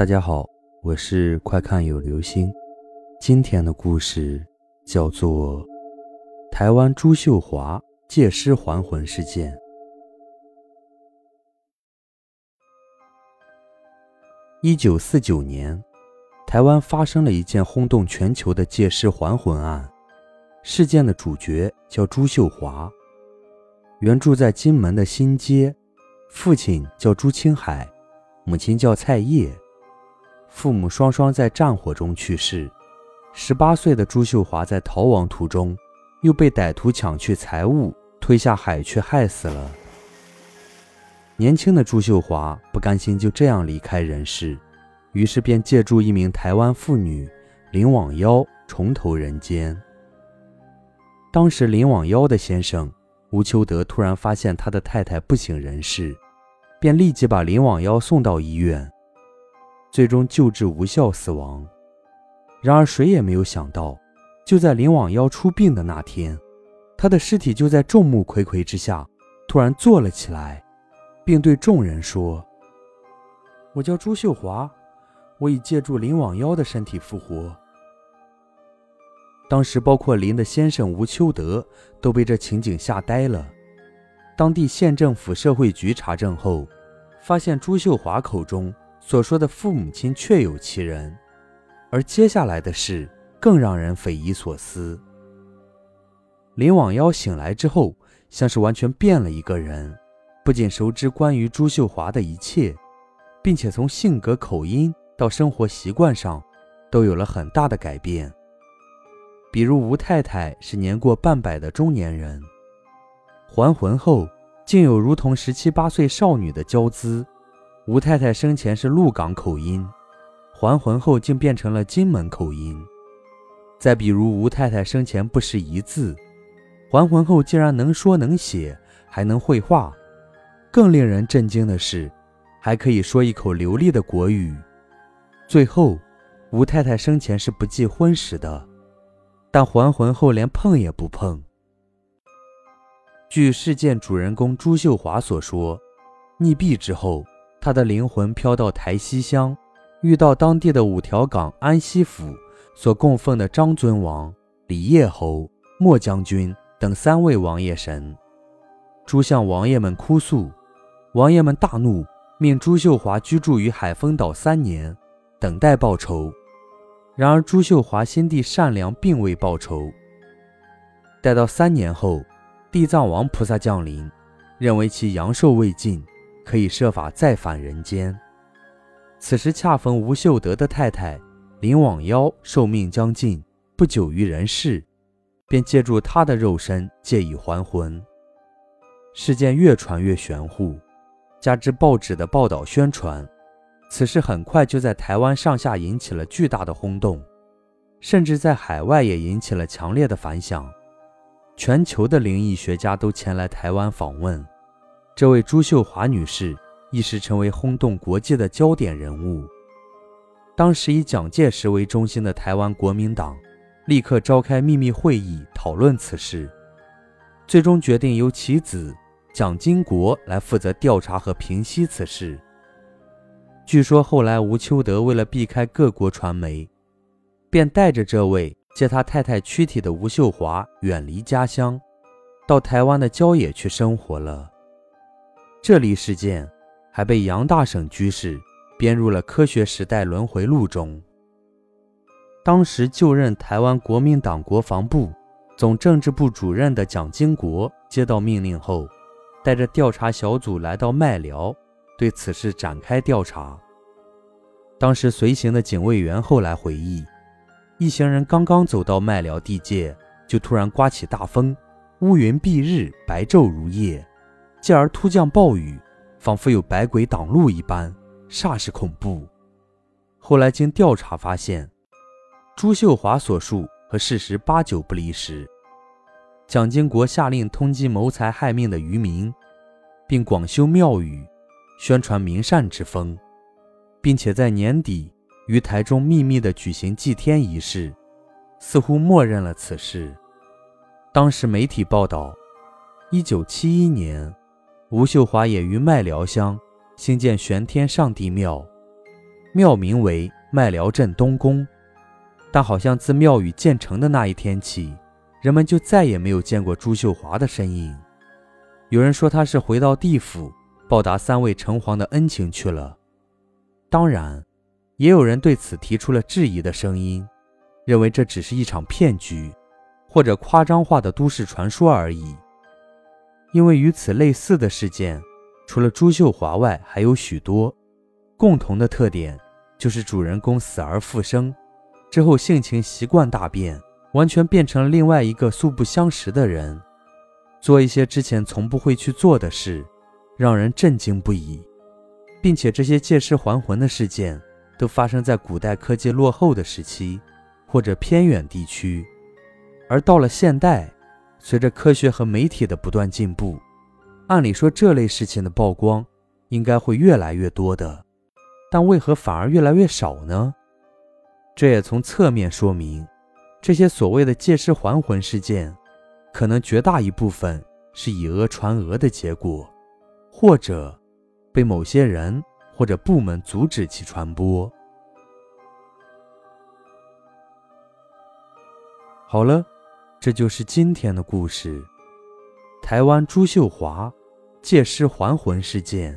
大家好，我是快看有流星。今天的故事叫做台湾朱秀华借尸还魂事件。一九四九年，台湾发生了一件轰动全球的借尸还魂案。事件的主角叫朱秀华，原住在金门的新街，父亲叫朱青海，母亲叫蔡叶，父母双双在战火中去世。十八岁的朱秀华在逃亡途中，又被歹徒抢去财物，推下海去害死了。年轻的朱秀华不甘心就这样离开人世，于是便借助一名台湾妇女林网妖重投人间。当时林网妖的先生吴秋德突然发现他的太太不省人事，便立即把林网妖送到医院，最终救治无效死亡。然而谁也没有想到，就在林网妖出殡的那天，他的尸体就在众目睽睽之下突然坐了起来。并对众人说：“我叫朱秀华，我已借助林网妖的身体复活。”当时，包括林的先生吴秋德都被这情景吓呆了。当地县政府社会局查证后，发现朱秀华口中所说的父母亲确有其人。而接下来的事更让人匪夷所思。林网妖醒来之后，像是完全变了一个人。不仅熟知关于朱秀华的一切，并且从性格、口音到生活习惯上，都有了很大的改变。比如吴太太是年过半百的中年人，还魂后竟有如同十七八岁少女的娇姿。吴太太生前是鹿港口音，还魂后竟变成了金门口音。再比如吴太太生前不识一字，还魂后竟然能说能写，还能绘画。更令人震惊的是，还可以说一口流利的国语。最后，吴太太生前是不忌荤食的，但还魂后连碰也不碰。据事件主人公朱秀华所说，溺毙之后，他的灵魂飘到台西乡，遇到当地的五条港安西府所供奉的张尊王、李叶侯、莫将军等三位王爷神。朱向王爷们哭诉。王爷们大怒，命朱秀华居住于海丰岛三年，等待报仇。然而朱秀华心地善良，并未报仇。待到三年后，地藏王菩萨降临，认为其阳寿未尽，可以设法再返人间。此时恰逢吴秀德的太太林网妖寿命将尽，不久于人世，便借助他的肉身借以还魂。事件越传越玄乎。加之报纸的报道宣传，此事很快就在台湾上下引起了巨大的轰动，甚至在海外也引起了强烈的反响。全球的灵异学家都前来台湾访问，这位朱秀华女士一时成为轰动国际的焦点人物。当时以蒋介石为中心的台湾国民党立刻召开秘密会议讨论此事，最终决定由其子。蒋经国来负责调查和平息此事。据说后来吴秋德为了避开各国传媒，便带着这位借他太太躯体的吴秀华远离家乡，到台湾的郊野去生活了。这例事件还被杨大省居士编入了《科学时代轮回录》中。当时就任台湾国民党国防部总政治部主任的蒋经国接到命令后。带着调查小组来到麦寮，对此事展开调查。当时随行的警卫员后来回忆，一行人刚刚走到麦寮地界，就突然刮起大风，乌云蔽日，白昼如夜，继而突降暴雨，仿佛有百鬼挡路一般，煞是恐怖。后来经调查发现，朱秀华所述和事实八九不离十。蒋经国下令通缉谋财害命的渔民，并广修庙宇，宣传明善之风，并且在年底于台中秘密地举行祭天仪式，似乎默认了此事。当时媒体报道，一九七一年，吴秀华也于麦寮乡兴建玄天上帝庙，庙名为麦寮镇东宫，但好像自庙宇建成的那一天起，人们就再也没有见过朱秀华的身影。有人说他是回到地府报答三位城隍的恩情去了，当然，也有人对此提出了质疑的声音，认为这只是一场骗局，或者夸张化的都市传说而已。因为与此类似的事件，除了朱秀华外，还有许多。共同的特点就是主人公死而复生之后性情习惯大变，完全变成了另外一个素不相识的人，做一些之前从不会去做的事，让人震惊不已。并且这些借尸还魂的事件都发生在古代科技落后的时期或者偏远地区，而到了现代，随着科学和媒体的不断进步，按理说这类事情的曝光应该会越来越多的。但为何反而越来越少呢？这也从侧面说明，这些所谓的借尸还魂事件，可能绝大一部分是以讹传讹的结果，或者被某些人或者部门阻止其传播。好了，这就是今天的故事——台湾朱秀华借尸还魂事件。